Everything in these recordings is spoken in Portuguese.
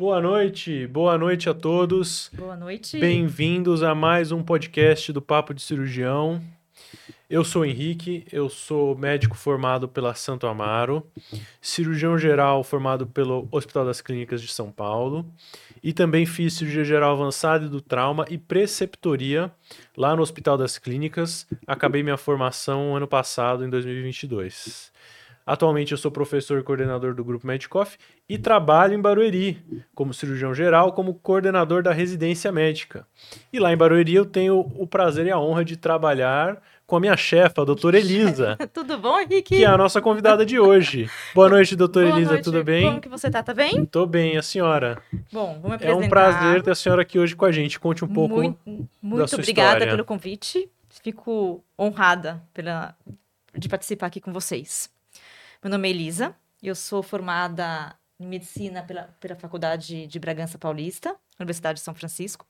Boa noite, boa noite a todos. Boa noite. Bem-vindos a mais um podcast do Papo de Cirurgião. Eu sou o Henrique, eu sou médico formado pela Santo Amaro, cirurgião geral formado pelo Hospital das Clínicas de São Paulo e também fiz cirurgia geral avançada do trauma e preceptoria lá no Hospital das Clínicas. Acabei minha formação ano passado, em 2022. Atualmente eu sou professor e coordenador do Grupo Medicoff e trabalho em Barueri como cirurgião geral, como coordenador da residência médica. E lá em Barueri eu tenho o prazer e a honra de trabalhar com a minha chefa, a doutora Elisa. tudo bom, Henrique? Que é a nossa convidada de hoje. Boa noite, doutora Boa Elisa, noite. tudo bem? Como que você tá? Tá bem? Tô bem, a senhora? Bom, vamos apresentar. É um prazer ter a senhora aqui hoje com a gente. Conte um pouco muito, muito da sua obrigada história. pelo convite. Fico honrada pela, de participar aqui com vocês. Meu nome é Elisa, eu sou formada em medicina pela, pela Faculdade de Bragança Paulista, Universidade de São Francisco.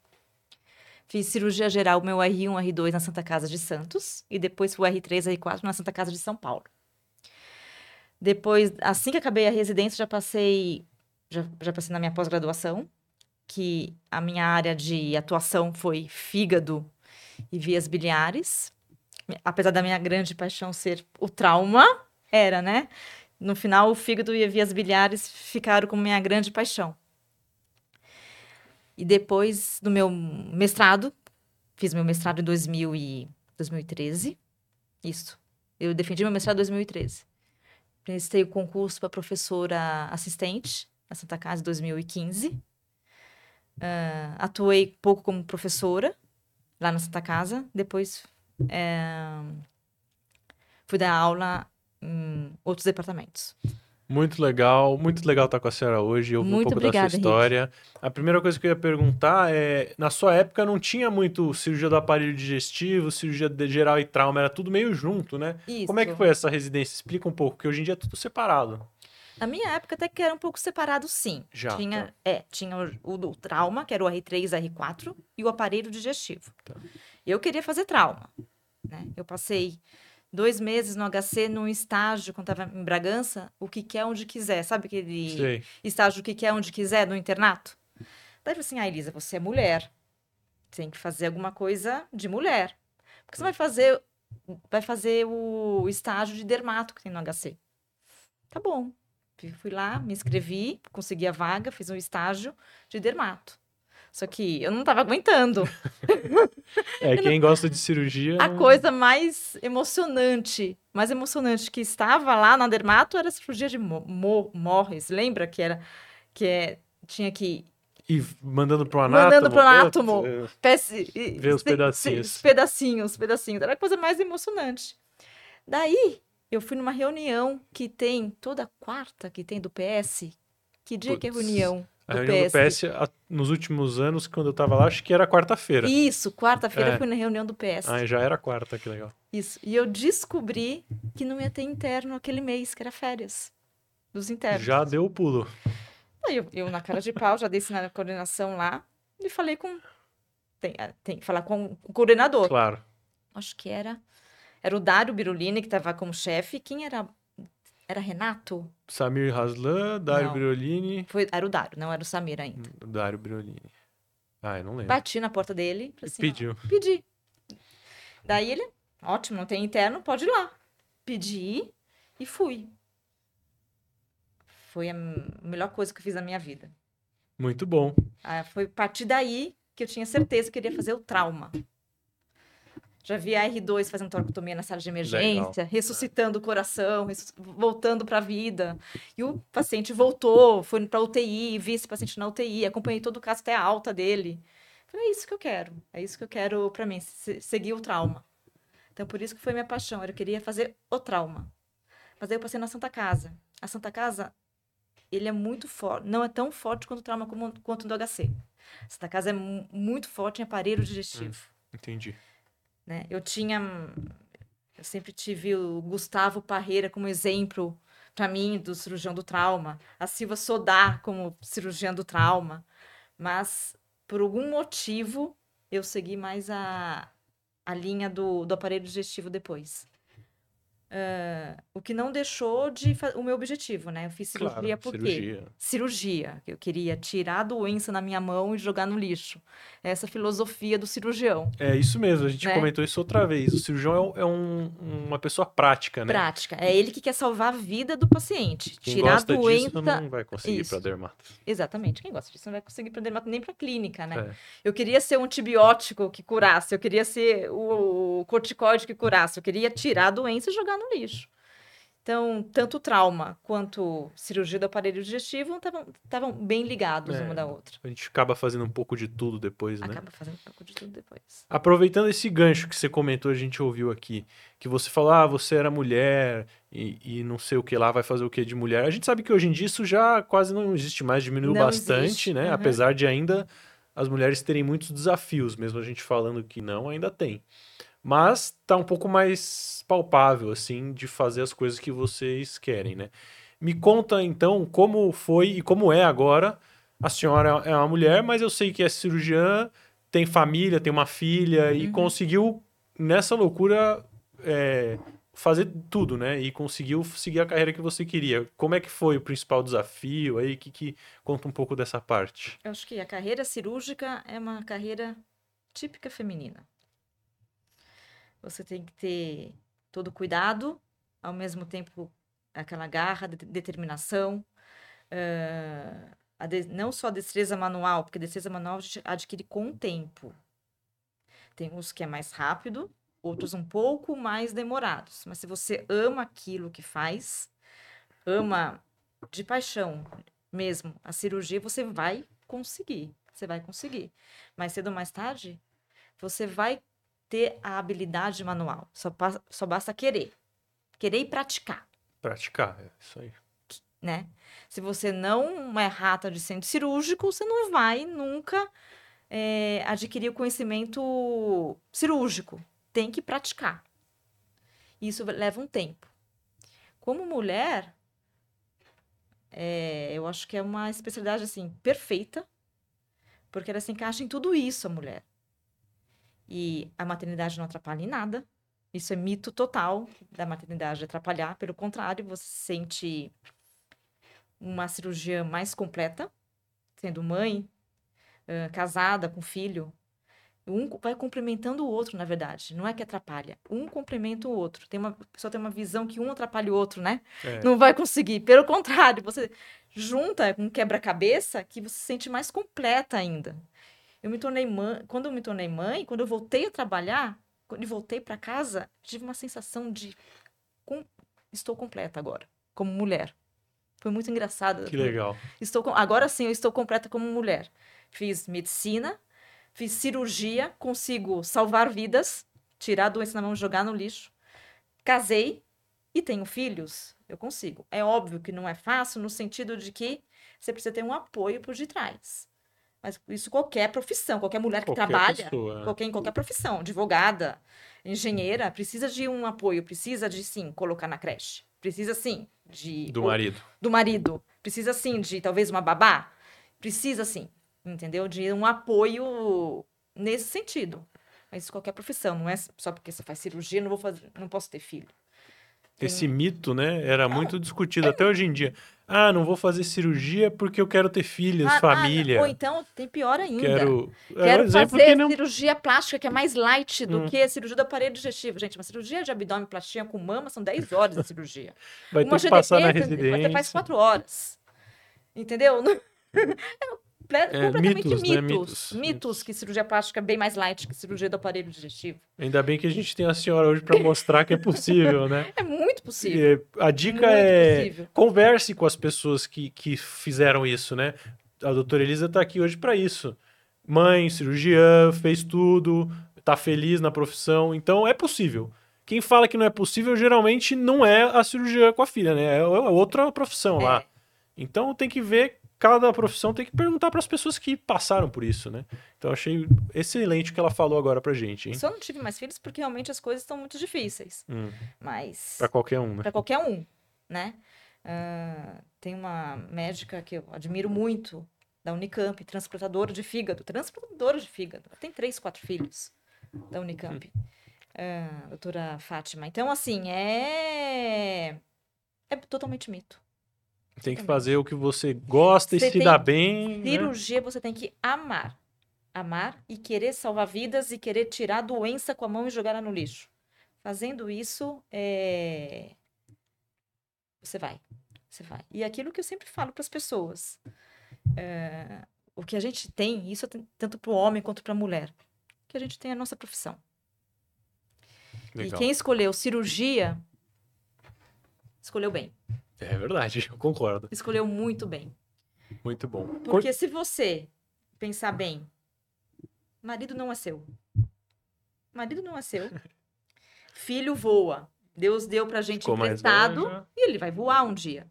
Fiz cirurgia geral, meu R1, R2 na Santa Casa de Santos. E depois fui R3, R4 na Santa Casa de São Paulo. Depois, assim que acabei a residência, já passei, já, já passei na minha pós-graduação, que a minha área de atuação foi fígado e vias biliares. Apesar da minha grande paixão ser o trauma, era, né? No final, o fígado e as vias biliares ficaram como minha grande paixão. E depois do meu mestrado, fiz meu mestrado em 2000 e 2013. Isso. Eu defendi meu mestrado em 2013. Prestei o concurso para professora assistente na Santa Casa em 2015. Uh, ah, atuei pouco como professora lá na Santa Casa. Depois é, fui dar aula em outros departamentos. Muito legal, muito legal estar com a senhora hoje, ouvir muito um pouco obrigada, da sua história. Henrique. A primeira coisa que eu ia perguntar é, na sua época não tinha muito cirurgia do aparelho digestivo, cirurgia geral e trauma, era tudo meio junto, né? Isso. Como é que foi essa residência? Explica um pouco, porque hoje em dia é tudo separado. Na minha época até que era um pouco separado, sim. Já. Tinha, tá. é, tinha o, o, o, trauma, que era o R3, R4, e o aparelho digestivo. Tá. Eu queria fazer trauma, né? Eu passei dois meses no HC, num estágio, quando estava em Bragança, o que quer onde quiser. Sabe aquele Sei. estágio o que quer onde quiser, no internato? Daí eu falei assim, ah, Elisa, você é mulher. Tem que fazer alguma coisa de mulher. Porque você vai fazer, vai fazer o estágio de dermato que tem no HC. Tá bom. Fui lá, me inscrevi, consegui a vaga, fiz um estágio de dermato. Só que eu não tava aguentando. é, quem gosta de cirurgia. A coisa mais emocionante, mais emocionante que estava lá na dermato era a cirurgia de Mo Morris. Lembra que era que é, tinha que e mandando pro anátomo. Mandando pro anátomo. Pesse, ver os pedacinhos. Os pedacinhos, pedacinhos. Era a coisa mais emocionante. Daí, eu fui numa reunião que tem toda quarta que tem do PS. Que dia Puts. que é reunião? A reunião PS. do PS, nos últimos anos, quando eu tava lá, acho que era quarta-feira. Isso, quarta-feira é. fui na reunião do PS. Ah, já era quarta, que legal. Isso. E eu descobri que não ia ter interno aquele mês, que era férias dos internos. Já deu o pulo. Aí eu, eu na cara de pau, já dei na coordenação lá e falei com. Tem, ah, tem que falar com o coordenador. Claro. Acho que era. Era o Dário Birulini, que estava como chefe. Quem era era Renato? Samir Haslan, Dário não. Briolini. Foi, era o Dário, não era o Samir ainda. Hum, Dário Briolini. Ah, eu não lembro. Bati na porta dele. Assim, pediu. Ó, pedi. Daí ele, ótimo, não tem interno, pode ir lá. Pedi e fui. Foi a melhor coisa que eu fiz na minha vida. Muito bom. Ah, foi a partir daí que eu tinha certeza que queria fazer o trauma. Já vi a R2 fazendo toracotomia na sala de emergência, Legal. ressuscitando o coração, voltando para a vida. E o paciente voltou, foi para UTI, vi esse paciente na UTI, acompanhei todo o caso até a alta dele. Falei, é isso que eu quero, é isso que eu quero para mim, seguir o trauma. Então, por isso que foi minha paixão, eu queria fazer o trauma. Mas aí eu passei na Santa Casa. A Santa Casa, ele é muito forte, não é tão forte quanto o trauma como, quanto do HC. A Santa Casa é muito forte em aparelho digestivo. Hum, entendi. Né? Eu tinha. Eu sempre tive o Gustavo Parreira como exemplo para mim do cirurgião do trauma, a Silva Sodá como cirurgião do trauma, mas por algum motivo eu segui mais a, a linha do, do aparelho digestivo depois. Uh, o que não deixou de o meu objetivo, né? Eu fiz cirurgia claro, por cirurgia. quê? Cirurgia. Eu queria tirar a doença na minha mão e jogar no lixo. Essa filosofia do cirurgião. É isso mesmo, a gente né? comentou isso outra vez. O cirurgião é, é um, uma pessoa prática, né? Prática. É ele que quer salvar a vida do paciente. Quem tirar gosta a doença. Disso não vai conseguir para dermato. Exatamente. Quem gosta disso não vai conseguir para dermato nem para clínica, né? É. Eu queria ser um antibiótico que curasse, eu queria ser o corticóide que curasse, eu queria tirar a doença e jogar no lixo. Então, tanto trauma quanto cirurgia do aparelho digestivo estavam bem ligados é, uma da outra. A gente acaba fazendo um pouco de tudo depois, né? Acaba fazendo um pouco de tudo depois. Aproveitando esse gancho que você comentou, a gente ouviu aqui, que você falou, ah, você era mulher e, e não sei o que lá, vai fazer o que de mulher. A gente sabe que hoje em dia isso já quase não existe mais, diminuiu não bastante, existe. né? Uhum. Apesar de ainda as mulheres terem muitos desafios, mesmo a gente falando que não, ainda tem. Mas tá um pouco mais palpável, assim, de fazer as coisas que vocês querem, né? Me conta, então, como foi e como é agora. A senhora é uma mulher, mas eu sei que é cirurgiã, tem família, tem uma filha uhum. e conseguiu, nessa loucura, é, fazer tudo, né? E conseguiu seguir a carreira que você queria. Como é que foi o principal desafio aí? Que, que conta um pouco dessa parte? Eu acho que a carreira cirúrgica é uma carreira típica feminina. Você tem que ter todo cuidado, ao mesmo tempo aquela garra, de, determinação, uh, de, não só a destreza manual, porque a destreza manual a gente adquire com o tempo. Tem uns que é mais rápido, outros um pouco mais demorados. Mas se você ama aquilo que faz, ama de paixão mesmo a cirurgia, você vai conseguir. Você vai conseguir. Mais cedo ou mais tarde, você vai ter a habilidade manual. Só, só basta querer. Querer e praticar. Praticar, é isso aí. Né? Se você não é rata de centro cirúrgico, você não vai nunca é, adquirir o conhecimento cirúrgico. Tem que praticar. Isso leva um tempo. Como mulher, é, eu acho que é uma especialidade assim perfeita, porque ela se encaixa em tudo isso, a mulher. E a maternidade não atrapalha em nada. Isso é mito total da maternidade atrapalhar. Pelo contrário, você sente uma cirurgia mais completa, sendo mãe, casada, com filho. Um vai complementando o outro, na verdade. Não é que atrapalha. Um complementa o outro. Tem uma a pessoa tem uma visão que um atrapalha o outro, né? É. Não vai conseguir. Pelo contrário, você junta um quebra-cabeça que você se sente mais completa ainda. Eu me tornei mãe, quando eu me tornei mãe, quando eu voltei a trabalhar, quando eu voltei para casa, tive uma sensação de com, estou completa agora, como mulher. Foi muito engraçado. Que legal. Estou agora sim, eu estou completa como mulher. Fiz medicina, fiz cirurgia, consigo salvar vidas, tirar a doença na mão, jogar no lixo. Casei e tenho filhos, eu consigo. É óbvio que não é fácil no sentido de que você precisa ter um apoio por detrás. Mas isso qualquer profissão, qualquer mulher que qualquer trabalha, pessoa. É. qualquer, em qualquer profissão, advogada, engenheira, precisa de um apoio, precisa de sim colocar na creche. Precisa sim de. Do marido. Do marido. Precisa sim de talvez uma babá. Precisa sim, entendeu? De um apoio nesse sentido. Mas qualquer profissão, não é só porque você faz cirurgia, não vou fazer, não posso ter filho. Esse mito, né, era muito discutido até hoje em dia. Ah, não vou fazer cirurgia porque eu quero ter filhos, ah, ah família. Ah, ou então tem pior ainda. Quero, é quero um fazer não... cirurgia plástica que é mais light do hum. que a cirurgia do aparelho digestivo. Gente, uma cirurgia de abdômen plastia com mama são 10 horas de cirurgia. Vai uma ter que passar na residência. Você faz 4 horas. Entendeu? é, completamente mitos, mitos, né? mitos, mitos. que cirurgia plástica é bem mais light que cirurgia do aparelho digestivo. Ainda bem que a gente tem a senhora hoje para mostrar que é possível, né? É muito possível. E a dica muito é possível. converse com as pessoas que, que fizeram isso, né? A doutora Elisa está aqui hoje para isso. Mãe, cirurgiã, fez tudo, está feliz na profissão, então é possível. Quem fala que não é possível geralmente não é a cirurgia com a filha, né? É outra profissão é. lá. Então tem que ver cada profissão tem que perguntar para as pessoas que passaram por isso, né? Então achei excelente o que ela falou agora pra gente, hein? Só não tive mais filhos porque realmente as coisas estão muito difíceis. Hum. Mas para qualquer um, né? Para qualquer um, né? Uh, tem uma médica que eu admiro muito da Unicamp, transplantadora de fígado, transplantadora de fígado. Tem três, quatro filhos da Unicamp. Hum. uh, doutora Fátima. Então, assim, é. É totalmente mito. Tem que fazer o que você gosta você e se dá bem. Né? Cirurgia né? você tem que amar. Amar e querer salvar vidas e querer tirar a doença com a mão e jogar ela no lixo. Fazendo isso, é... você vai. Você vai. E aquilo que eu sempre falo para as pessoas. É... O que a gente tem, isso é tanto para o homem quanto para a mulher, que a gente tem a nossa profissão. Legal. E quem escolheu cirurgia, escolheu bem. É verdade, eu concordo. Escolheu muito bem. Muito bom. Porque se você pensar bem, marido não é seu. Marido não é seu. Filho voa. Deus deu pra gente Ficou emprestado e ele vai voar um dia.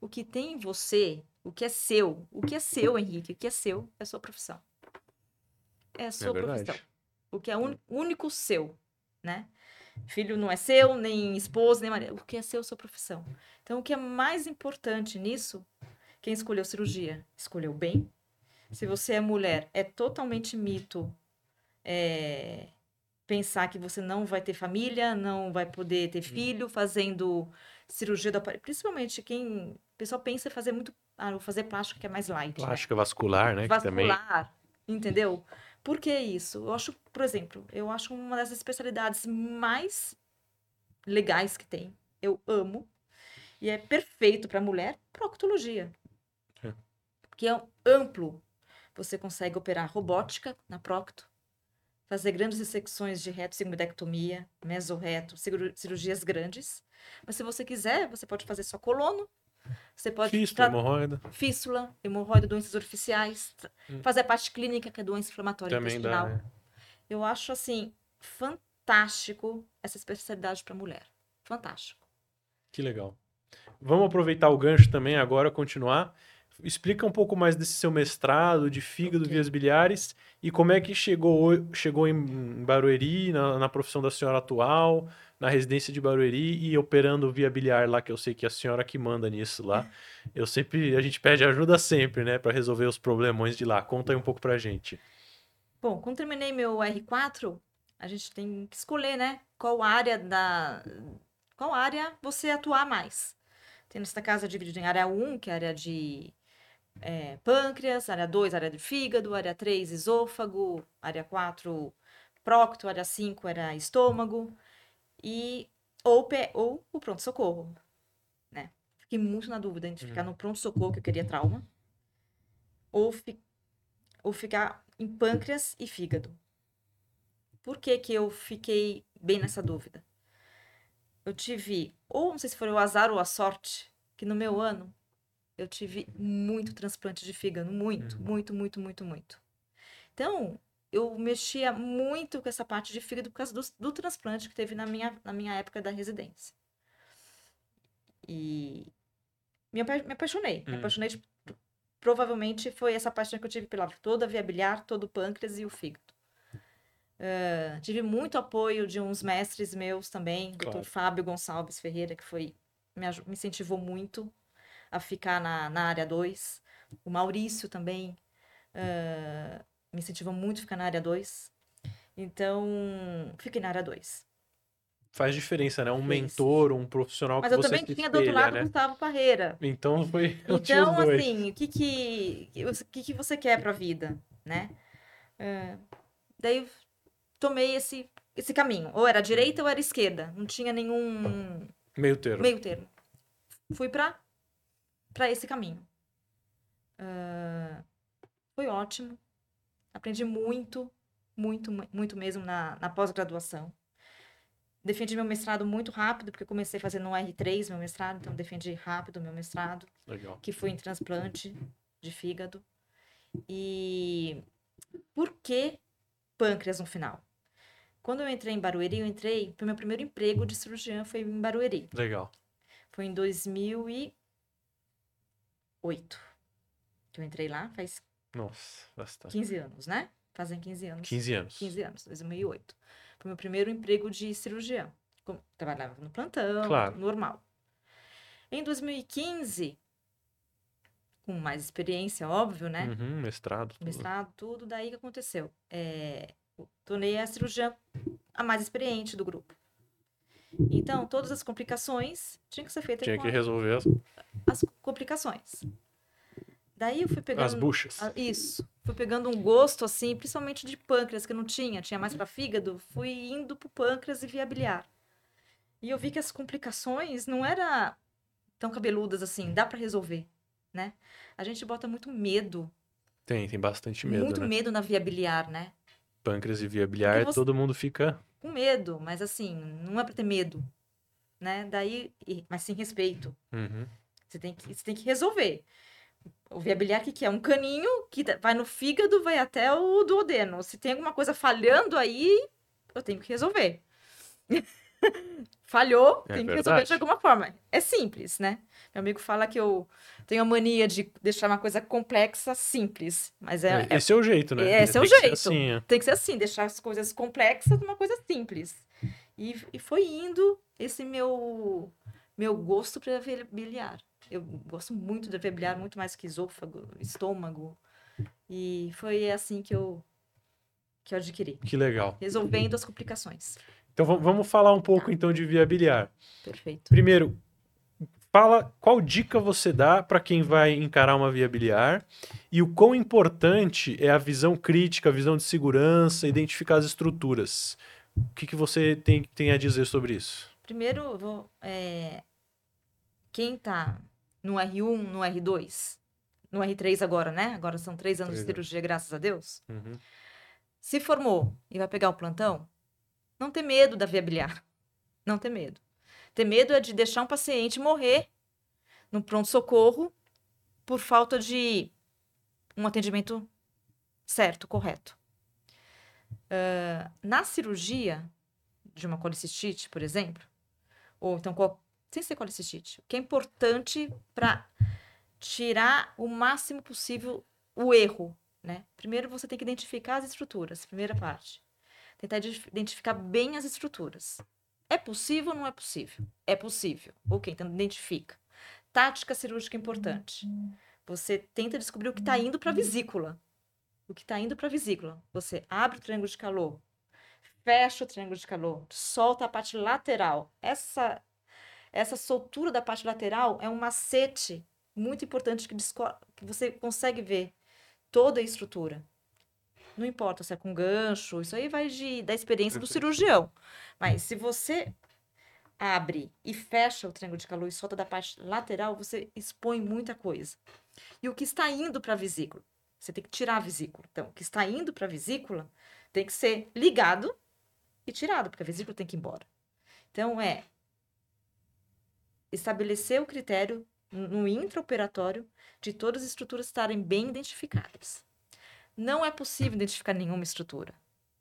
O que tem em você, o que é seu, o que é seu, Henrique, o que é seu é a sua profissão. É a sua é profissão. O que é un, único seu, né? Filho não é seu, nem esposa, nem marido. O que é seu, sua profissão. Então, o que é mais importante nisso, quem escolheu cirurgia, escolheu bem. Se você é mulher, é totalmente mito é, pensar que você não vai ter família, não vai poder ter uhum. filho, fazendo cirurgia do aparelho. Principalmente quem. O pessoal pensa em fazer muito. Ah, vou fazer plástico que é mais light. Plástica né? vascular, né? Vascular. Também... Entendeu? Por que isso? Eu acho, por exemplo, eu acho uma das especialidades mais legais que tem. Eu amo. E é perfeito para mulher, proctologia. É. Que é amplo. Você consegue operar robótica na procto, fazer grandes dissecções de reto, sigmoidectomia, mesorreto, cirurgias grandes. Mas se você quiser, você pode fazer só colono, você pode. Fístula, hemorroida. Fístula, hemorroida, doenças artificiais. Hum. Fazer a parte clínica, que é doença inflamatória Também intestinal. Dá, né? Eu acho, assim, fantástico essa especialidade para mulher. Fantástico. Que legal. Vamos aproveitar o gancho também agora, continuar. Explica um pouco mais desse seu mestrado de fígado, okay. vias biliares e como é que chegou, chegou em Barueri, na, na profissão da senhora atual na residência de Barueri e operando via biliar lá, que eu sei que é a senhora que manda nisso lá. Eu sempre, a gente pede ajuda sempre, né, para resolver os problemões de lá. Conta aí um pouco pra gente. Bom, quando terminei meu R4, a gente tem que escolher, né, qual área da qual área você atuar mais. Tem nessa casa dividido em área 1, que é a área de é, pâncreas, área 2, área de fígado, área 3, esôfago, área 4, prócto, área 5 era estômago, e ou, ou o pronto-socorro, né? Fiquei muito na dúvida entre ficar uhum. no pronto-socorro, que eu queria trauma, ou, fi, ou ficar em pâncreas e fígado. Por que que eu fiquei bem nessa dúvida? Eu tive, ou não sei se foi o azar ou a sorte, que no meu ano eu tive muito transplante de fígado, muito, uhum. muito, muito, muito, muito. Então, eu mexia muito com essa parte de fígado por causa do, do transplante que teve na minha, na minha época da residência. E me, me apaixonei. Me hum. apaixonei, tipo, provavelmente foi essa paixão que eu tive pela toda a via biliar, todo o pâncreas e o fígado. Uh, tive muito apoio de uns mestres meus também, claro. Dr. Fábio Gonçalves Ferreira, que foi me, me incentivou muito a ficar na, na área 2. O Maurício também. Uh, me incentivam muito a ficar na área 2. Então, fiquei na área 2. Faz diferença, né? Um mentor, um profissional Mas que você Mas eu também tinha do outro lado né? Gustavo Parreira. Então foi. Então, assim, o que que, o que que você quer pra vida, né? É, daí tomei esse, esse caminho. Ou era direita ou era esquerda. Não tinha nenhum. Meio termo. Meio termo. Fui pra, pra esse caminho. Uh, foi ótimo. Aprendi muito, muito, muito mesmo na, na pós-graduação. Defendi meu mestrado muito rápido, porque comecei fazendo um R3, meu mestrado, então defendi rápido meu mestrado. Legal. Que foi em transplante de fígado. E por que pâncreas no final? Quando eu entrei em Barueri, eu entrei, foi meu primeiro emprego de cirurgiã foi em Barueri. Legal. Foi em 2008 que eu entrei lá, faz nossa, bastante. 15 anos, né? Fazem 15 anos. 15 anos. 15 anos, 2008. Foi meu primeiro emprego de cirurgião. Trabalhava no plantão, claro. normal. Em 2015, com mais experiência, óbvio, né? Uhum, mestrado. Tudo. Mestrado, tudo. Daí que aconteceu? É, tornei a cirurgiã a mais experiente do grupo. Então, todas as complicações tinham que ser feitas Tinha que a- resolver as, as complicações. Daí eu fui pegando. as buchas. Isso. Fui pegando um gosto, assim, principalmente de pâncreas, que eu não tinha, tinha mais para fígado. Fui indo pro pâncreas e via biliar. E eu vi que as complicações não eram tão cabeludas assim, dá para resolver, né? A gente bota muito medo, Tem, tem bastante medo, muito né? medo na via biliar, né? Pâncreas e via biliar, todo mundo fica. Com medo, mas assim, não é para ter medo, né? Daí, mas sem respeito. Uhum. Você tem que, você tem que resolver. O via biliar, o que, que é? Um caninho que vai no fígado, vai até o duodeno. Se tem alguma coisa falhando aí, eu tenho que resolver. Falhou, É tem que resolver de alguma forma. É simples, né? Meu amigo fala que eu tenho a mania de deixar uma coisa complexa simples. Mas é, é- Esse é o jeito, né? esse é o Tem que ser jeito. assim, é. tem que ser assim, deixar as coisas complexas numa coisa simples. E, e foi indo esse meu meu gosto para biliar. Eu gosto muito da biliar, muito mais que esôfago, estômago. E foi assim que eu que eu adquiri, Que legal. resolvendo as complicações. Então vam- vamos falar um Tá. pouco então de via biliar. Perfeito. Primeiro, fala qual dica você dá para quem vai encarar uma via biliar e o quão importante é a visão crítica, a visão de segurança, identificar as estruturas. O que, que você tem, tem a dizer sobre isso? Primeiro, vou é, quem tá no R1, no R2, no R3 agora, né? Agora são três anos Três de cirurgia, graças a Deus. Uhum. Se formou e vai pegar o plantão, não ter medo da via biliar. Não ter medo. Ter medo é de deixar um paciente morrer no pronto-socorro por falta de um atendimento certo, correto. Ah, na cirurgia de uma colicistite, por exemplo, ou então sem ser colicistite, o que é importante para tirar o máximo possível o erro né? Primeiro você tem que identificar as estruturas, primeira parte. Tentar identi- identificar bem as estruturas. É possível ou não é possível? É possível. Ok, então identifica. Tática cirúrgica importante. Você tenta descobrir o que está indo para a vesícula. O que está indo para a vesícula. Você abre o triângulo de calor, fecha o triângulo de calor, solta a parte lateral. Essa, essa soltura da parte lateral é um macete muito importante que, que você consegue ver toda a estrutura. Não importa se é com gancho, isso aí vai de, da experiência do cirurgião. Mas se você abre e fecha o triângulo de calor e solta da parte lateral, você expõe muita coisa. E o que está indo para a vesícula? Você tem que tirar a vesícula. Então, o que está indo para a vesícula tem que ser ligado e tirado, porque a vesícula tem que ir embora. Então, é estabelecer o critério no intraoperatório de todas as estruturas estarem bem identificadas. Não é possível identificar nenhuma estrutura.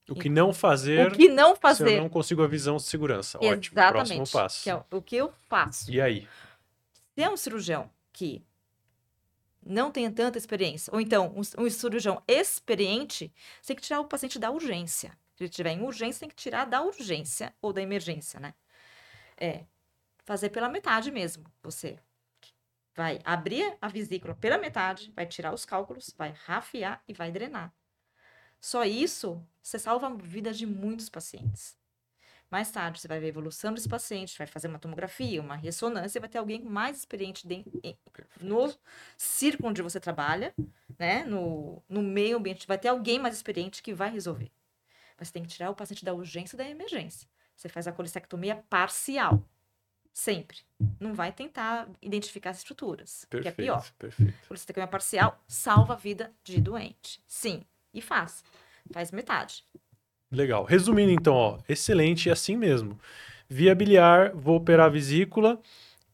O que não fazer O que não se fazer? eu não consigo a visão de segurança. Ótimo. Exatamente. Próximo passo. Que é o- o que eu faço. E aí? Se é um cirurgião que não tem tanta experiência, ou então um, um cirurgião experiente, você tem que tirar o paciente da urgência. Se ele estiver em urgência, tem que tirar da urgência ou da emergência, né? É fazer pela metade mesmo. Você vai abrir a vesícula pela metade, vai tirar os cálculos, vai rafiar e vai drenar. Só isso, você salva a vida de muitos pacientes. Mais tarde, você vai ver a evolução desse paciente, vai fazer uma tomografia, uma ressonância, vai ter alguém mais experiente no círculo onde você trabalha, né? No, no meio ambiente, vai ter alguém mais experiente que vai resolver. Mas você tem que tirar o paciente da urgência e da emergência. Você faz a colicectomia parcial. Sempre. Não vai tentar identificar as estruturas, que é Perfeito. pior. Perfeito. Colicectomia parcial salva a vida de doente. Sim. E faz. Faz metade. Legal. Resumindo, então, ó, excelente, é assim mesmo. Via biliar, vou operar a vesícula.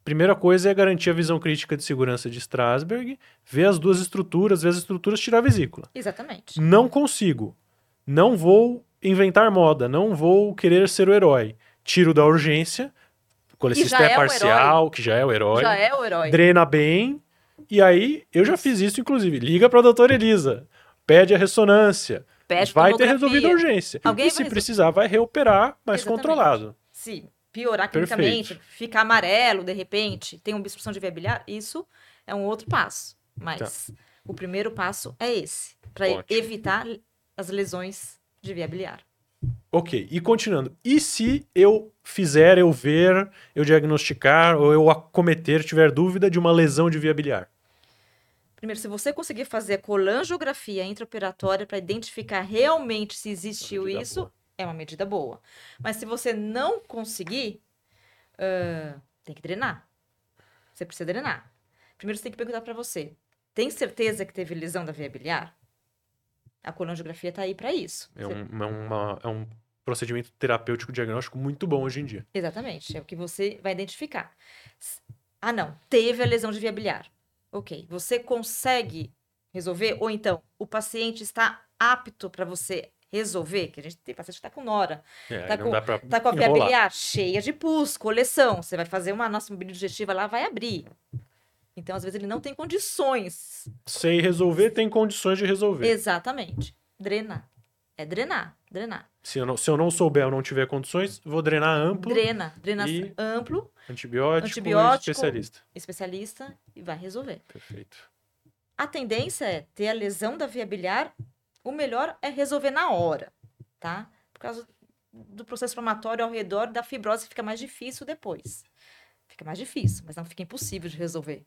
Primeira coisa é garantir a visão crítica de segurança de Strasberg, ver as duas estruturas, ver as estruturas, tirar a vesícula. Exatamente. Não consigo. Não vou inventar moda, não vou querer ser o herói. Tiro da urgência, colecista é é parcial, que já é o herói. Já é o herói. drena bem. E aí, eu já fiz isso, inclusive. Liga pra doutora Elisa, pede a ressonância. Pede vai ter resolvido a urgência. Alguém e se resol- precisar, vai reoperar, mas Exatamente. controlado. se piorar clinicamente, ficar amarelo de repente, tem uma obstrução de via biliar, isso é um outro passo. Mas o primeiro passo é esse, para Tá. Evitar as lesões de via biliar. Ok, e continuando. E se eu fizer, eu ver, eu diagnosticar ou eu acometer, tiver dúvida de uma lesão de via biliar? Primeiro, se você conseguir fazer a colangiografia intraoperatória para identificar realmente se existiu isso, boa. é uma medida boa. Mas se você não conseguir, ah, tem que drenar. Você precisa drenar. Primeiro, você tem que perguntar para você: tem certeza que teve lesão da via biliar? A colangiografia está aí para isso. É um, é uma- é um procedimento terapêutico diagnóstico muito bom hoje em dia. Exatamente, é o que você vai identificar. Ah, não, teve a lesão de via biliar. Ok, você consegue resolver? Ou então, o paciente está apto para você resolver? Que a gente tem paciente que está com nora, É, Tá com- tá com a via biliar cheia de pus, coleção. Você vai fazer uma nossa mobília digestiva lá, vai abrir. Então, às vezes, ele não tem condições. Sei resolver, tem condições de resolver. Exatamente. Drenar. É drenar, drenar. Se eu, não, se eu não souber ou não tiver condições, vou drenar amplo, Drena, drena E- amplo, antibiótico, Antibiótico. especialista. especialista e vai resolver. Perfeito. A tendência é ter a lesão da via biliar, o melhor é resolver na hora, tá? Por causa do processo inflamatório ao redor da fibrose fica mais difícil depois. Fica mais difícil, mas não fica impossível de resolver.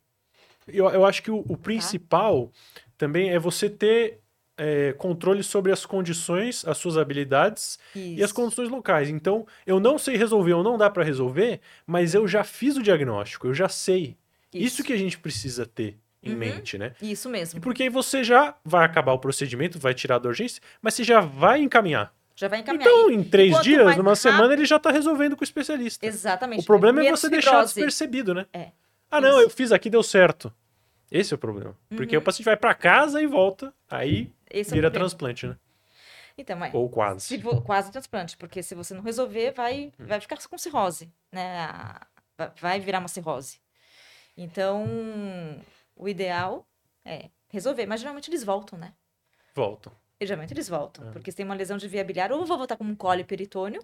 Eu, eu acho que o, o principal também é você ter é, controle sobre as condições, as suas habilidades e as Isso. condições locais. Então, eu não sei resolver ou não dá para resolver, mas eu já fiz o diagnóstico, eu já sei. Isso, que a gente precisa ter em Uhum. mente, né? Isso E mesmo. porque aí você já vai acabar o procedimento, vai tirar da urgência, mas você já vai encaminhar. Já vai encaminhar. Então, E- em três dias, numa rápido- semana, ele já tá resolvendo com o especialista. Exatamente. O problema é você deixar fibrose. despercebido, né? É. Ah, não, eu fiz aqui, deu certo. Esse é o problema. Porque Uhum. o paciente vai pra casa e volta, aí Esse é vira problema. transplante, né? Então, mas Ou quase. vo- quase transplante, porque se você não resolver, vai, Hum. vai ficar com cirrose, né? Vai virar uma cirrose. Então, o ideal é resolver, mas geralmente eles voltam, né? Voltam. E geralmente eles voltam, É. porque se tem uma lesão de via biliar, ou vai voltar como um colo peritônio,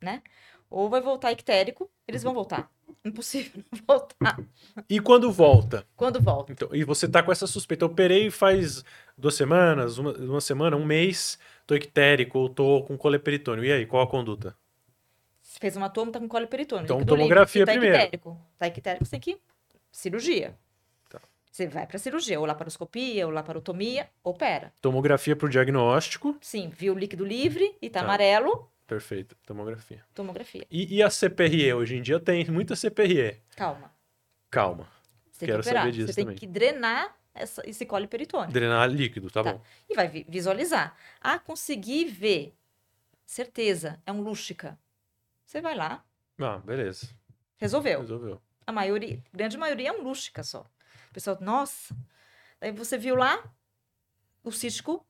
né? Ou vai voltar ictérico, eles vão voltar. Impossível não voltar. E quando volta? Quando volta? Então, e você tá com essa suspeita. Eu operei faz duas semanas, uma, uma semana, um mês, tô ictérico ou tô com coleperitônio. E aí, qual a conduta? Se fez uma toma, tá com colo peritônio. Então, tomografia Se tá primeiro. Ictérico. Tá ictérico, você tem que ir cirurgia. Tá. Você vai pra cirurgia, ou laparoscopia, ou laparotomia, opera. Tomografia pro diagnóstico. Sim, viu o líquido livre e tá, Tá. amarelo, Perfeito, tomografia. tomografia. E, e a CPRE? Hoje em dia tem muita CPRE. Calma. Calma. Você Quero saber disso você tem também. que drenar essa, esse colo peritônio. Drenar líquido, tá, Tá. bom. E vai vi- visualizar. Ah, consegui ver. Certeza, é um lústica. Você vai lá, Ah, beleza. resolveu. Resolveu. A maioria, grande maioria é um lústica só. O pessoal, nossa. Daí você viu lá, o cístico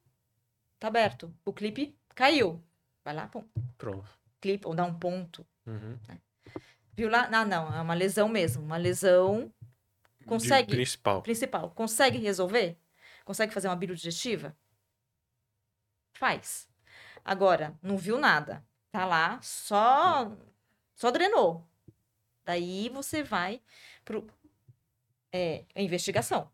tá aberto. O clipe caiu. Vai lá, pum. Pronto. Clipe, ou dá um ponto. Uhum. Viu lá? Ah, não, é uma lesão mesmo. Uma lesão De Consegue? principal. principal. Consegue resolver? Consegue fazer uma biodigestiva? Faz. Agora, não viu nada. Tá lá, só, só drenou. Daí você vai pro é, a investigação.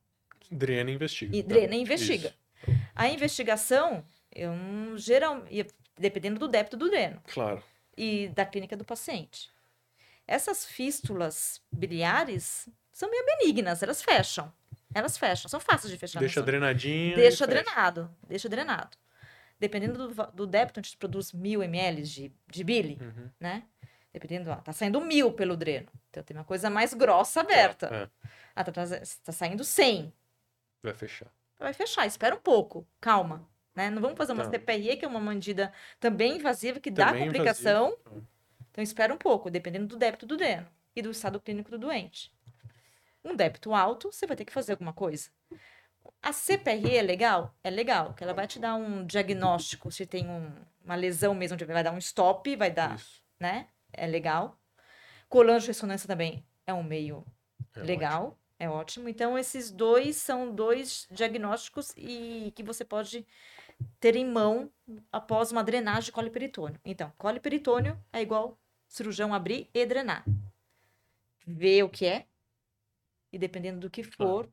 Drena e investiga. E tá? drena e investiga. Isso. A investigação, eu, não- geral, e dependendo do débito do dreno Claro. e da clínica do paciente. Essas fístulas biliares são meio benignas, elas fecham. Elas fecham, são fáceis de fechar. Deixa drenadinho. Deixa e fecha. drenado, deixa drenado. Dependendo do, do débito, a gente produz mil ml de, de bile, Uhum. né? Dependendo, ó, tá saindo mil pelo dreno. Então tem uma coisa mais grossa aberta. É, Ah, tá, traze- tá saindo 100. vai fechar. Vai fechar, espera um pouco, calma. Né? Não vamos fazer uma Tá. CPRE, que é uma medida também invasiva, que dá Também complicação. invasivo. Então espera um pouco, dependendo do débito do dreno e do estado clínico do doente. Um débito alto, você vai ter que fazer alguma coisa. A CPRE é legal? É legal, que ela vai te dar um diagnóstico se tem um- uma lesão mesmo, onde vai dar um stop, vai dar, Isso. né? É legal. Colangio ressonância também é um meio É legal, é ótimo. Então, esses dois são dois diagnósticos e que você pode ter em mão após uma drenagem de colo peritônio. Então, colo peritônio é igual cirurgião abrir e drenar. Ver o que é e dependendo do que for,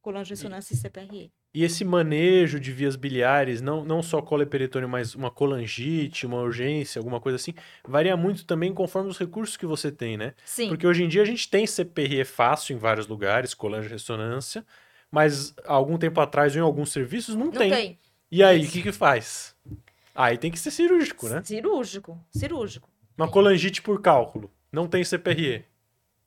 colangio ressonância e CPRE. E esse manejo de vias biliares, não, não só coleperitônio, mas uma colangite, uma urgência, alguma coisa assim, varia muito também conforme os recursos que você tem, né? Sim. Porque hoje em dia a gente tem CPRE fácil em vários lugares, colangio ressonância, mas algum tempo atrás ou em alguns serviços não, não tem. tem. E aí, o que que faz? Aí tem que ser cirúrgico, né? Cirúrgico, cirúrgico. Uma colangite por cálculo, não tem CPRE.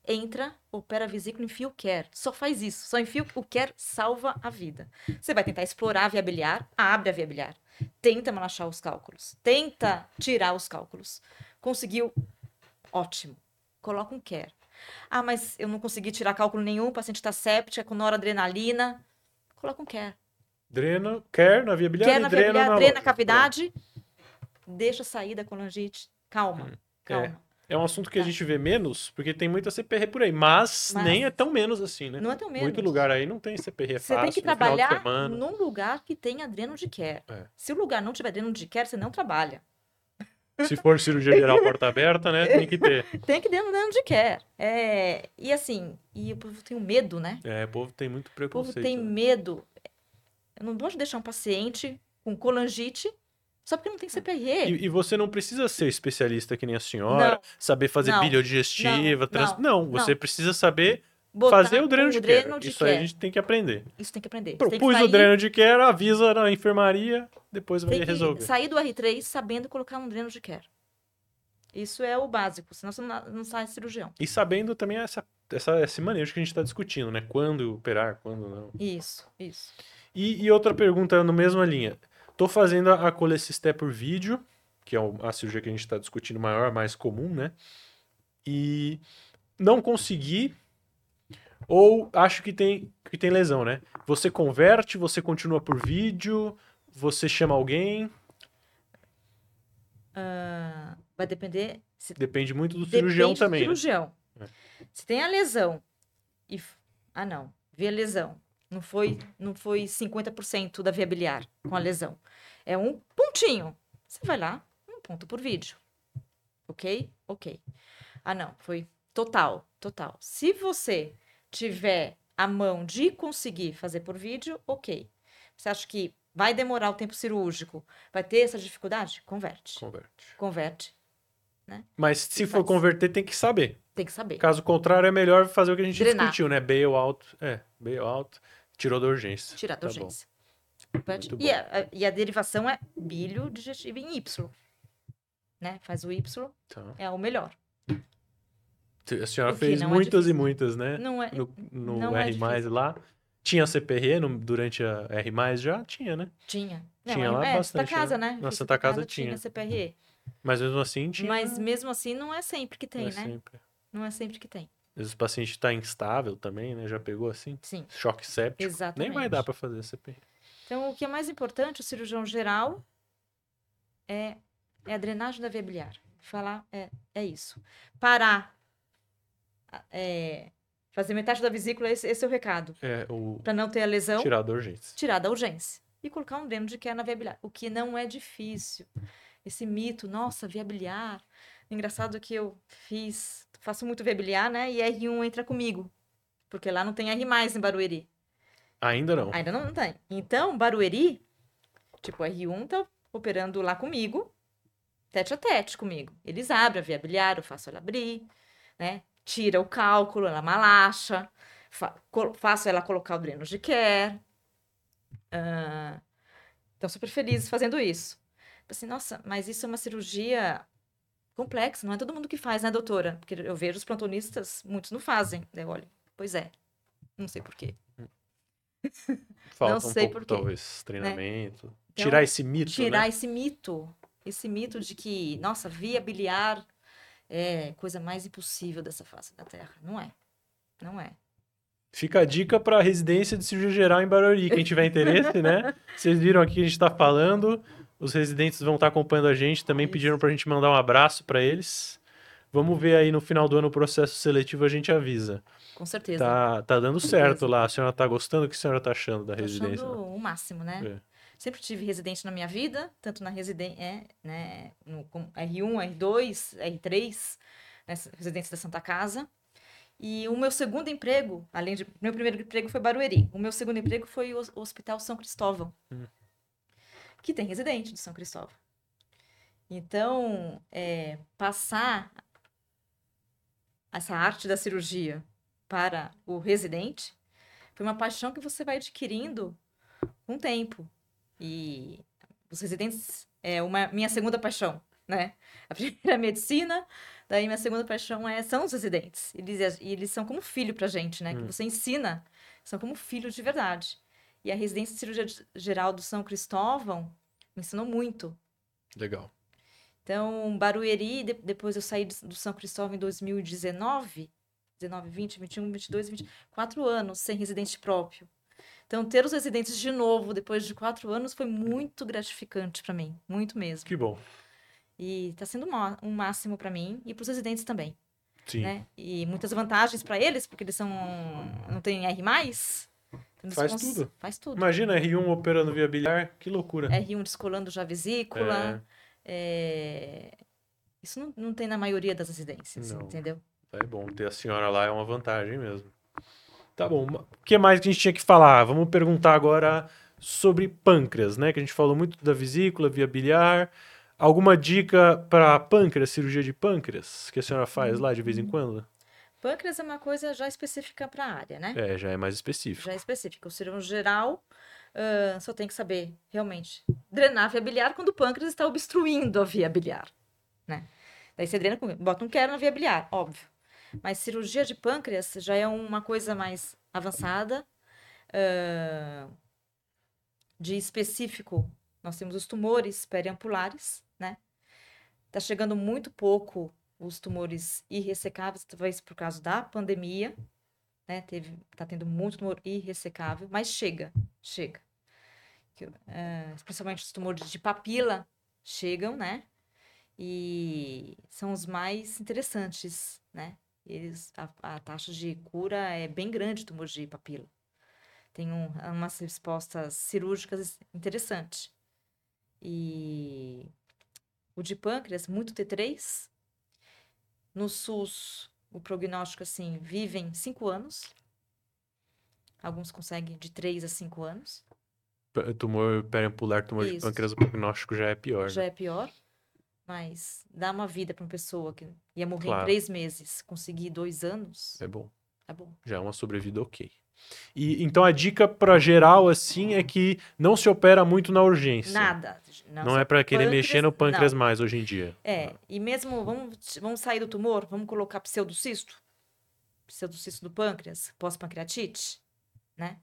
Entra, opera a vesícula, enfia o quer. Só faz isso. Só enfia o quer, salva a vida. Você vai tentar explorar a via biliar, abre a via biliar. Tenta manachar os cálculos. Tenta tirar os cálculos. Conseguiu? Ótimo. Coloca um quer. Ah, mas eu não consegui tirar cálculo nenhum, o paciente está séptica, com noradrenalina. Coloca um quer. Drena, quer na via biliar Quer na via drena biliar, drena a cavidade, deixa sair da colangite. Calma, Hum, calma. É um assunto que a Tá. gente vê menos, porque tem muita CPR por aí, mas, Mas- nem é tão menos assim, né? Não é tão menos. Muito lugar aí não tem CPR Você fácil, tem que no final de trabalhar num lugar que tenha dreno de care. É. Se o lugar não tiver dreno de care, você não trabalha. Se for cirurgia geral porta aberta, né? Tem que ter. Tem que ter um dreno de care. É, e assim, e o povo tem um medo, né? É, o povo tem muito O povo preconceito. tem né? medo. Eu não gosto de deixar um paciente com colangite só porque não tem CPRE. E, e você não precisa ser especialista que nem a senhora, Não. saber fazer Não. biliodigestiva, Não. trans... Não. não, você Não. precisa saber Botar fazer o dreno de dreno care. de Isso aí a care. gente tem que aprender. Isso tem que aprender. Que Propus o sair- dreno de care, avisa na enfermaria, depois vai tem que resolver. sair do R3 sabendo colocar um dreno de care. Isso é o básico, senão você não, não sai cirurgião. E sabendo também essa, essa, esse manejo que a gente está discutindo, né? Quando operar, quando não. Isso, isso. E, e outra pergunta na mesma linha. Tô fazendo a, colecisté por vídeo, que é a cirurgia que a gente está discutindo maior, mais comum, né? E não consegui, ou acho que tem, que tem lesão, né? Você converte, você continua por vídeo, você chama alguém, Ah, vai depender se depende muito do cirurgião Depende também, do né? cirurgião. É. Se tem a lesão e ah não, vi a lesão, não foi não foi 50% da via biliar com a lesão. É um pontinho. Você vai lá, um ponto por vídeo. OK? OK. Ah não, foi total, total. Se você tiver a mão de conseguir fazer por vídeo, OK. Você acha que vai demorar o tempo cirúrgico? Vai ter essa dificuldade? Converte. Converte. Converte. Mas se for converter, tem que saber. Tem que saber. Caso contrário, é melhor fazer o que a gente Drenar. discutiu, né? Bail out. É, bail out. Tirou da urgência. Tirar da Tá urgência. E a, e a derivação é bilho digestivo em Y. Né? Faz o Y, Tá. é o melhor. A senhora fez é muitas e difícil. muitas, né? Não é. No, no não é R+, difícil. lá. Tinha CPRE no- durante a R+, já? Tinha, né? Tinha. Não, Tinha é, lá é, bastante, Santa Casa, né? né? Na Fiz Santa Casa tinha. CPRE. Mas mesmo assim tinha. Mas mesmo assim não é sempre que tem, não é né? sempre. Não é sempre que tem. Às vezes o paciente está instável também, né? Já pegou assim? Sim, Choque séptico. exatamente. Nem vai dar para fazer CPRE. Então, o que é mais importante, o cirurgião geral, é, é a drenagem da via biliar. Falar é, é isso. Parar, a- é, fazer metade da vesícula, esse, esse é o recado. É, o Para não ter a lesão, tirar da urgência. tirar da urgência. E colocar um dreno de care na via biliar. O que não é difícil. Esse mito, nossa, via biliar. Engraçado que eu fiz, faço muito via biliar, né? E R1 entra comigo. Porque lá não tem R+, em Barueri. Ainda não. Ainda não tem. Então, Barueri, tipo, R1 tá operando lá comigo, tete a tete comigo. Eles abrem a via biliar, eu faço ela abrir, né? Tira o cálculo, ela malacha, fa- faço ela colocar o dreno de care. Ah, então, super feliz fazendo isso. Assim, nossa, mas isso é uma cirurgia complexa, não é todo mundo que faz, né, doutora? Porque eu vejo os plantonistas, muitos não fazem. Daí eu olho, pois é, não sei por quê. Falta um sei pouco, por quê, talvez, treinamento. Então, tirar esse mito, tirar né? esse mito, esse mito de que, nossa, via biliar é coisa mais impossível dessa face da Terra. Não é. Não é. Fica a dica para residência de cirurgia geral em Barueri. Quem tiver interesse, né? Vocês viram aqui que a gente está falando. Os residentes vão estar acompanhando a gente. Também Isso. pediram para a gente mandar um abraço para eles. Vamos ver aí no final do ano o processo seletivo, a gente avisa. Com certeza. Tá, tá dando certo lá. A senhora tá gostando? O que a senhora tá achando da Tô residência? achando o máximo, né? É. Sempre tive residente na minha vida, tanto na residência, é, né, no com R1, R2, R3, né, residência da Santa Casa. E o meu segundo emprego, além de. Meu primeiro emprego foi Barueri. O meu segundo emprego foi o Hospital São Cristóvão, hum. Que tem residente de São Cristóvão. Então, é, passar essa arte da cirurgia para o residente foi uma paixão que você vai adquirindo com o tempo. E os residentes é uma minha segunda paixão, né? A primeira é a medicina, daí minha segunda paixão é são os residentes. Eles eles são como filho pra gente, né? Hum. Que você ensina, são como filhos de verdade. E a residência de cirurgia geral do São Cristóvão me ensinou muito. Legal. Então, Barueri, de, depois eu saí do São Cristóvão em 2019, 19, 20, 21, 22, 24 anos sem residente próprio. Então, ter os residentes de novo depois de quatro anos foi muito gratificante para mim, muito mesmo. Que bom. E está sendo um máximo para mim e para os residentes também. Sim. Né? E muitas vantagens para eles, porque eles são não têm R+. Faz cons... tudo. Faz tudo. Imagina R1 operando via biliar, que loucura. R1 descolando já a vesícula. É... É... Isso não, não tem na maioria das residências, não. entendeu? É bom, ter a senhora lá é uma vantagem mesmo. Tá bom. O que mais que a gente tinha que falar? Vamos perguntar agora sobre pâncreas, né? Que a gente falou muito da vesícula, via biliar. Alguma dica para pâncreas, cirurgia de pâncreas, que a senhora faz lá de vez em quando? Pâncreas é uma coisa já específica para a área, né? É, já é mais específico. Já é específico. O cirurgião geral uh, só tem que saber, realmente, drenar a via biliar quando o pâncreas está obstruindo a via biliar, né? Daí você drena, bota um quero na via biliar, óbvio. Mas cirurgia de pâncreas já é uma coisa mais avançada. Uh, de específico, nós temos os tumores periampulares, né? Tá chegando muito pouco os tumores irressecáveis, talvez por causa da pandemia, né? Teve, tá tendo muito tumor irressecável, mas chega, chega. Uh, especialmente os tumores de papila chegam, né? E são os mais interessantes, né? eles, a, a, taxa de cura é bem grande tumor de papila. Tem um, umas respostas cirúrgicas interessantes. E o de pâncreas, muito T3. No SUS, o prognóstico, assim, vivem 5 anos. Alguns conseguem de 3 a 5 anos. Tumor periampular, tumor Isso. de pâncreas, o prognóstico já é pior. Já né? é pior. Mas dar uma vida para uma pessoa que ia morrer claro. em três meses, conseguir dois anos. É bom. É bom. Já é uma sobrevida ok. E então a dica para geral assim é que não se opera muito na urgência. Nada. Não, não é para querer pâncreas, mexer no pâncreas não. mais hoje em dia. É, e mesmo vamos, vamos sair do tumor, vamos colocar pseudocisto, pseudocisto do pâncreas, pós-pancreatite, né?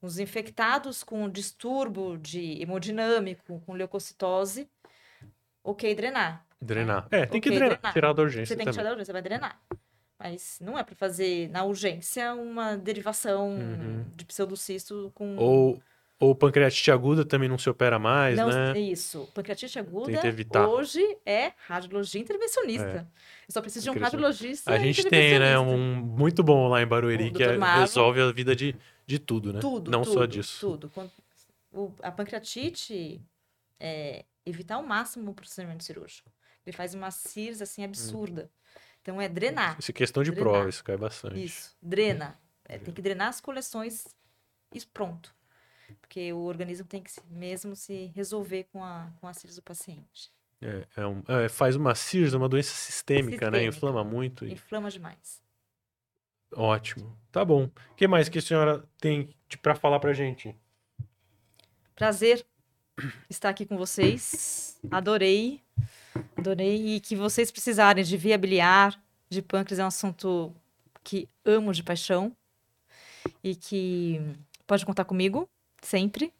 Os infectados com distúrbio de hemodinâmico, com leucocitose, ok drenar. Drenar. É, tem okay, que drenar, drenar, tirar da urgência. Você tem também. que tirar da urgência, vai drenar. Mas não é para fazer na urgência uma derivação uhum. de pseudocisto com. Ou, ou pancreatite aguda também não se opera mais, não, né? Isso. Pancreatite aguda hoje é radiologia intervencionista. É. Eu só preciso de um radiologista. A gente tem, né? Um muito bom lá em Barueri que é, resolve a vida de, de tudo, né? Tudo. Não tudo, só disso. Tudo. O, a pancreatite é, evitar ao máximo o procedimento cirúrgico. Ele faz uma CIRS assim absurda. Hum. Então é drenar. Isso é questão de drenar. prova, isso cai bastante. Isso, drena. É, tem que drenar as coleções e pronto. Porque o organismo tem que mesmo se resolver com a, com a CIRS do paciente. É, é um, é, faz uma CIRS, uma doença sistêmica, né? sistêmica, né? Inflama muito. E... Inflama demais. Ótimo. Tá bom. O que mais que a senhora tem para falar pra gente? Prazer estar aqui com vocês. Adorei. Adorei. E que vocês precisarem de via biliar, de pâncreas, é um assunto que amo de paixão. E que pode contar comigo, sempre.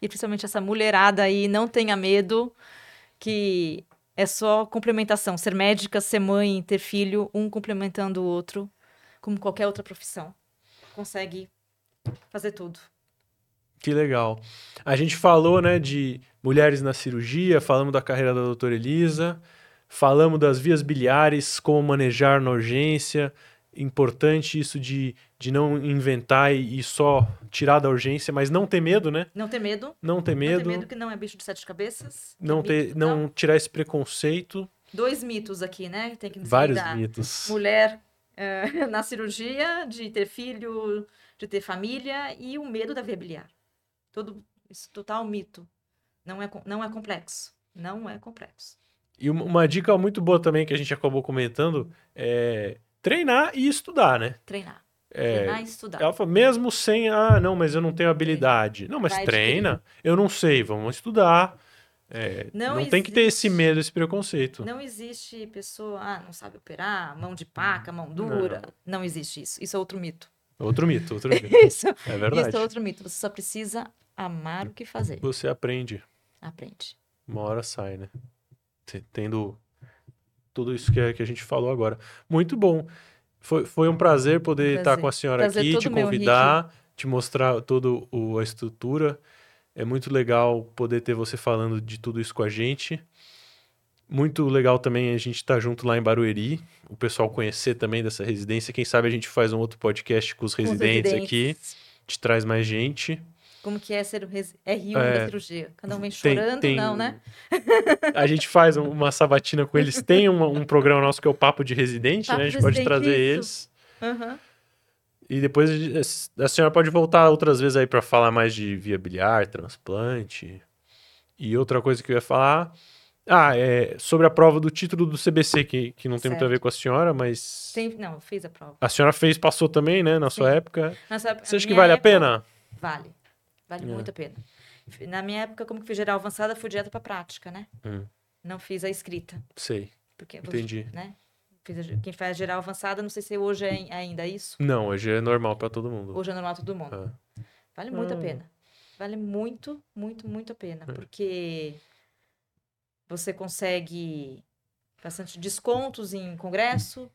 E principalmente essa mulherada aí, não tenha medo, que é só complementação. Ser médica, ser mãe, ter filho, um complementando o outro, como qualquer outra profissão. Consegue fazer tudo. Que legal. A gente falou, né, de mulheres na cirurgia, falamos da carreira da doutora Elisa, falamos das vias biliares, como manejar na urgência. Importante isso de, de não inventar e, e só tirar da urgência, mas não ter medo, né? Não ter medo. Não ter medo. Não ter medo que não é bicho de sete cabeças. Não, é ter, mito, não, não tirar esse preconceito. Dois mitos aqui, né? Tem que Vários mitos. Mulher eh, na cirurgia, de ter filho, de ter família e o medo da via biliar. Todo isso total mito. Não é, não é complexo. Não é complexo. E uma, dica muito boa também que a gente acabou comentando é treinar e estudar, né? Treinar. É, Treinar e estudar. ela fala, mesmo sem, ah, não, mas eu não tenho habilidade. Não, mas Vai treina. Eu não sei, vamos estudar. É, não Não tem que ter esse existe- medo, esse preconceito. Não existe pessoa, ah, não sabe operar, mão de paca, mão dura. Não, existe isso. Isso é outro mito. Outro mito, outro mito. Isso, É verdade. isso é outro mito. Você só precisa amar o que fazer. Você aprende. Aprende. Uma hora sai, né? Te- Tendo tudo isso que, é- que a gente falou agora. Muito bom. Foi, foi um prazer poder estar Prazer. com a senhora Prazer aqui, te convidar, te mostrar toda o- a estrutura. É muito legal poder ter você falando de tudo isso com a gente. Muito legal também a gente estar junto lá em Barueri, o pessoal conhecer também dessa residência. Quem sabe a gente faz um outro podcast com os Com residentes, aqui, te traz mais gente. Como que é ser o res- R1 É. da cirurgia? Cada um vem chorando, tem- não, né? A gente faz um- uma sabatina com eles. Tem uma- um programa nosso que é o Papo de Residente, Papo né? A gente pode trazer isso. eles. Aham. E depois a a senhora pode voltar outras vezes aí para falar mais de via biliar, transplante. E outra coisa que eu ia falar. Ah, é sobre a prova do título do CBC, que, que não tem muito a Certo. ver com a senhora, mas. Tem- não, fiz a prova. A senhora fez, passou também, né, na sua Sim. época. Nessa- Você acha que vale a época- pena? Vale. Vale É. muito a pena. Na minha época, como que fiz geral avançada, fui direto pra prática, né? Hum. Não fiz a escrita. Sei, Porque, entendi. né? Fiz a- quem faz geral avançada, não sei se hoje é ainda isso. Não, hoje é normal para todo mundo. Hoje é normal todo mundo. Ah. Vale muito Ah. a pena. Vale muito, muito, muito a pena. É. Porque você consegue bastante descontos em congresso,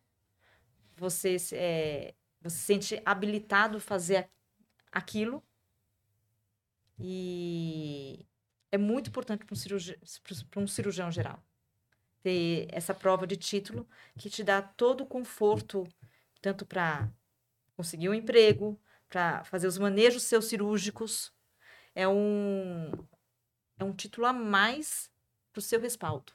você, se- é, você se sente habilitado a fazer aquilo. E é muito importante para um, cirurgi- um cirurgião geral ter essa prova de título que te dá todo o conforto, tanto para conseguir um emprego, para fazer os manejos seus cirúrgicos. É um, é um título a mais para o seu respaldo.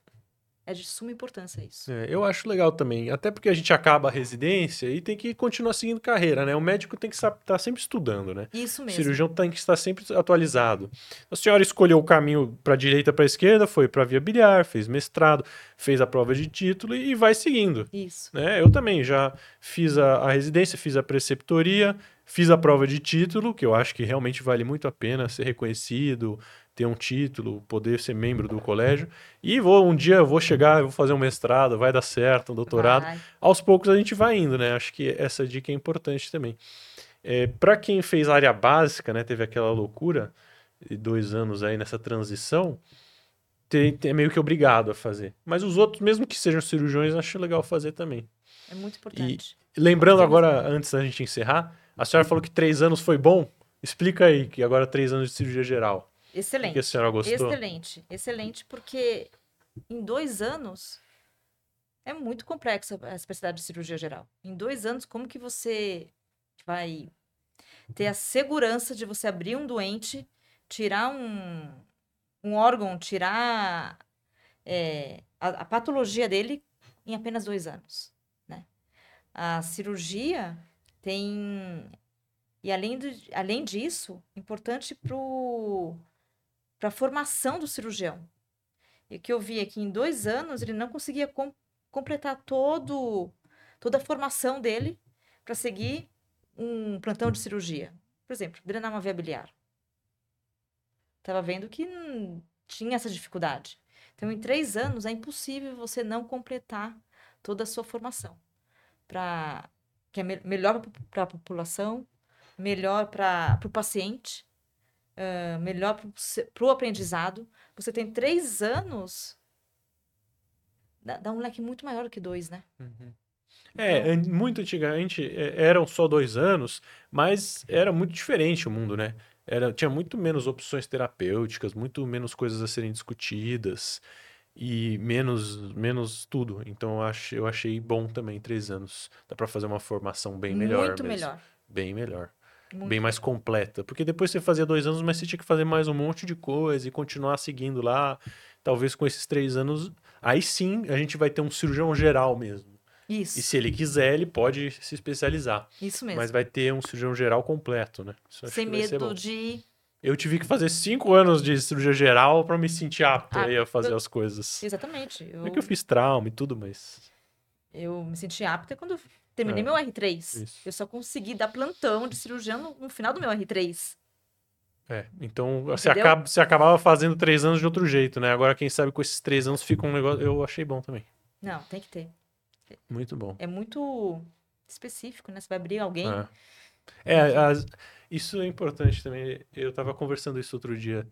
É de suma importância isso. É, eu acho legal também, até porque a gente acaba a residência e tem que continuar seguindo carreira, né? O médico tem que estar sempre estudando, né? Isso O mesmo. cirurgião tem que estar sempre atualizado. A senhora escolheu o caminho para direita, para esquerda, foi para via biliar, fez mestrado, fez a prova de título e vai seguindo. Isso. Né? Eu também já fiz a, a residência, fiz a preceptoria, fiz a prova de título, que eu acho que realmente vale muito a pena ser reconhecido, ter um título, poder ser membro do colégio. E vou um dia eu vou chegar, vou fazer um mestrado, vai dar certo, um doutorado Vai. aos poucos a gente vai indo, né? Acho que essa dica é importante também. É, para quem fez área básica, né, teve aquela loucura de dois anos aí nessa transição, tem, tem- é meio que obrigado a fazer. Mas os outros, mesmo que sejam cirurgiões, acho legal fazer também. É muito importante. Lembrando Temos- agora, antes da gente encerrar, a senhora falou que três anos foi bom. Explica aí, que agora três anos de cirurgia geral. O que a Excelente. senhora gostou? Excelente. Excelente, porque em dois anos é muito complexa a especialidade de cirurgia geral. Em dois anos, como que você vai ter a segurança de você abrir um doente, tirar um, um órgão, tirar é, a, a patologia dele em apenas dois anos, né? A cirurgia tem... E além, do, além disso, importante para para a formação do cirurgião. E o que eu vi é que em dois anos ele não conseguia com- completar todo, toda a formação dele para seguir um plantão de cirurgia. Por exemplo, drenar uma via biliar. Estava vendo que hum, tinha essa dificuldade. Então, em três anos, é impossível você não completar toda a sua formação. Pra, que é me- melhor para a população, melhor para o paciente ah, melhor para o aprendizado. Você tem três anos, dá, dá um leque muito maior do que dois, né? É, an- muito antigamente é, eram só dois anos, mas era muito diferente o mundo, né? Era, tinha muito menos opções terapêuticas, muito menos coisas a serem discutidas e menos, menos tudo. Então eu, ach, eu achei bom também três anos. Dá pra fazer uma formação bem melhor muito mesmo. melhor. Bem melhor. Muito Bem mais completa. Porque depois você fazia dois anos, mas você tinha que fazer mais um monte de coisa e continuar seguindo lá. Talvez com esses três anos, aí sim a gente vai ter um cirurgião geral mesmo. Isso. E se ele quiser, ele pode se especializar. Isso mesmo. Mas vai ter um cirurgião geral completo, né? Sem medo de. Eu tive que fazer cinco anos de cirurgia geral para me sentir apto Ah, aí a fazer eu- as coisas. Exatamente. Eu, Não é que eu fiz trauma e tudo, mas. eu me senti apta quando terminei É, meu R3. isso. Eu só consegui dar plantão de cirurgião no, final do meu R3. É, então você, Entendeu? acaba, você acabava fazendo três anos de outro jeito, né? Agora, quem sabe com esses três anos fica um negócio. Eu achei bom também. Não, tem que ter. Muito bom. É muito específico, né? Você vai abrir alguém. É, É, as- isso é importante também. Eu tava conversando isso outro dia.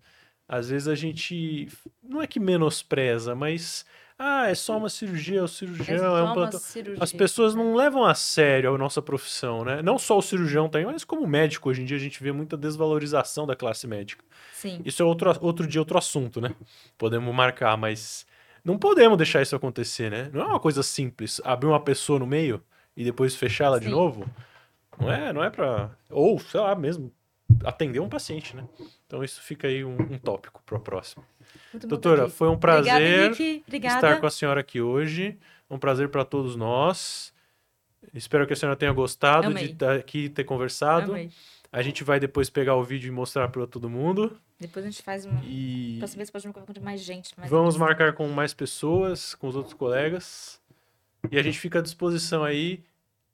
Às vezes a gente. Não é que menospreza, mas. Ah, é só uma cirurgia, o É cirurgião só é um plantão. cirurgia. As pessoas não levam a sério a nossa profissão, né? Não só o cirurgião tem, mas como médico, hoje em dia a gente vê muita desvalorização da classe médica. Sim. Isso é outro, outro dia, outro assunto, né? Podemos marcar, mas não podemos deixar isso acontecer, né? Não é uma coisa simples. Abrir uma pessoa no meio e depois fechá-la de novo. Não é, não é pra. Ou, sei lá, mesmo, atender um paciente, né? Então isso fica aí um, um tópico para o próximo. Muito bom Doutora, tá aqui. foi um prazer Obrigada, estar com a senhora aqui hoje. Um prazer para todos nós. Espero que a senhora tenha gostado Amei. de estar aqui e ter conversado. Amei. A gente vai depois pegar o vídeo e mostrar para todo mundo. Depois a gente faz uma. E Próxima vez pode me colocar de mais gente. Mais vamos marcar com mais pessoas, com os outros colegas. E a gente fica à disposição aí.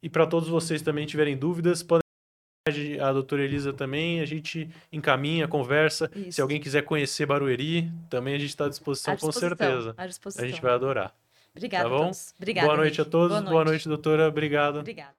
E para todos vocês também tiverem dúvidas, podem a doutora Elisa também, a gente encaminha, conversa. Se Isso. alguém quiser conhecer Barueri, também a gente está à disposição, À com disposição, certeza. À disposição. A gente vai adorar. Obrigada tá bom? a todos. Obrigada. Boa noite a todos. Boa noite, doutora. Obrigado. Obrigada.